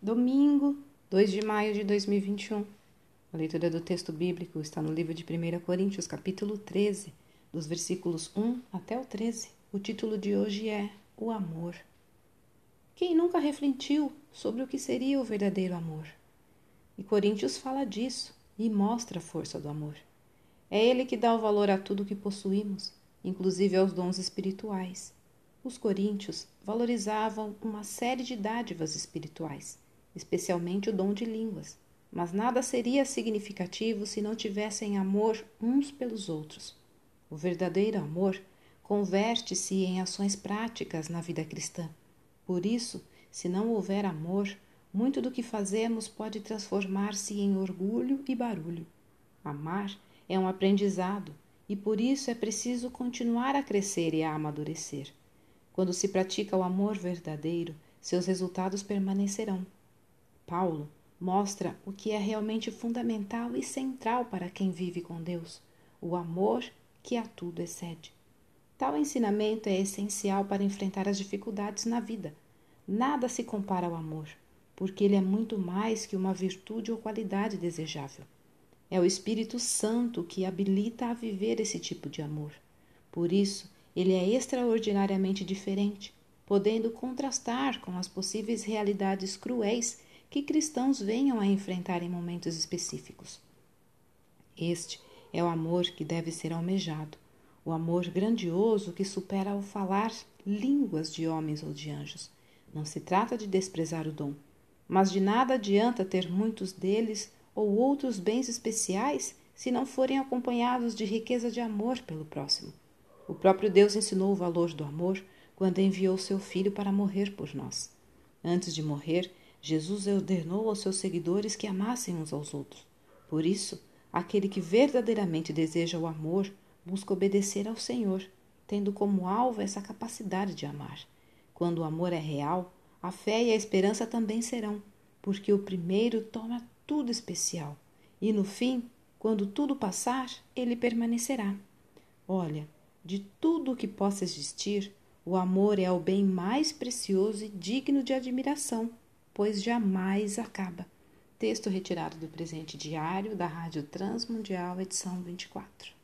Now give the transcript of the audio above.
Domingo, 2 de maio de 2021. A leitura do texto bíblico está no livro de 1 Coríntios, capítulo 13, dos versículos 1 até o 13. O título de hoje é O Amor. Quem nunca refletiu sobre o que seria o verdadeiro amor? E Coríntios fala disso e mostra a força do amor. É ele que dá o valor a tudo que possuímos, inclusive aos dons espirituais. Os coríntios valorizavam uma série de dádivas espirituais especialmente o dom de línguas, mas nada seria significativo se não tivessem amor uns pelos outros. O verdadeiro amor converte-se em ações práticas na vida cristã. Por isso, se não houver amor, muito do que fazemos pode transformar-se em orgulho e barulho. Amar é um aprendizado e por isso é preciso continuar a crescer e a amadurecer. Quando se pratica o amor verdadeiro, seus resultados permanecerão. Paulo mostra o que é realmente fundamental e central para quem vive com Deus: o amor que a tudo excede. Tal ensinamento é essencial para enfrentar as dificuldades na vida. Nada se compara ao amor, porque ele é muito mais que uma virtude ou qualidade desejável. É o Espírito Santo que habilita a viver esse tipo de amor. Por isso, ele é extraordinariamente diferente, podendo contrastar com as possíveis realidades cruéis que cristãos venham a enfrentar em momentos específicos. Este é o amor que deve ser almejado, o amor grandioso que supera o falar línguas de homens ou de anjos. Não se trata de desprezar o dom, mas de nada adianta ter muitos deles ou outros bens especiais se não forem acompanhados de riqueza de amor pelo próximo. O próprio Deus ensinou o valor do amor quando enviou seu Filho para morrer por nós. Antes de morrer, Jesus ordenou aos seus seguidores que amassem uns aos outros. Por isso, aquele que verdadeiramente deseja o amor busca obedecer ao Senhor, tendo como alvo essa capacidade de amar. Quando o amor é real, a fé e a esperança também serão, porque o primeiro toma tudo especial, e no fim, quando tudo passar, ele permanecerá. Olha, de tudo o que possa existir, o amor é o bem mais precioso e digno de admiração pois jamais acaba. Texto retirado do presente diário da Rádio Transmundial, edição 24.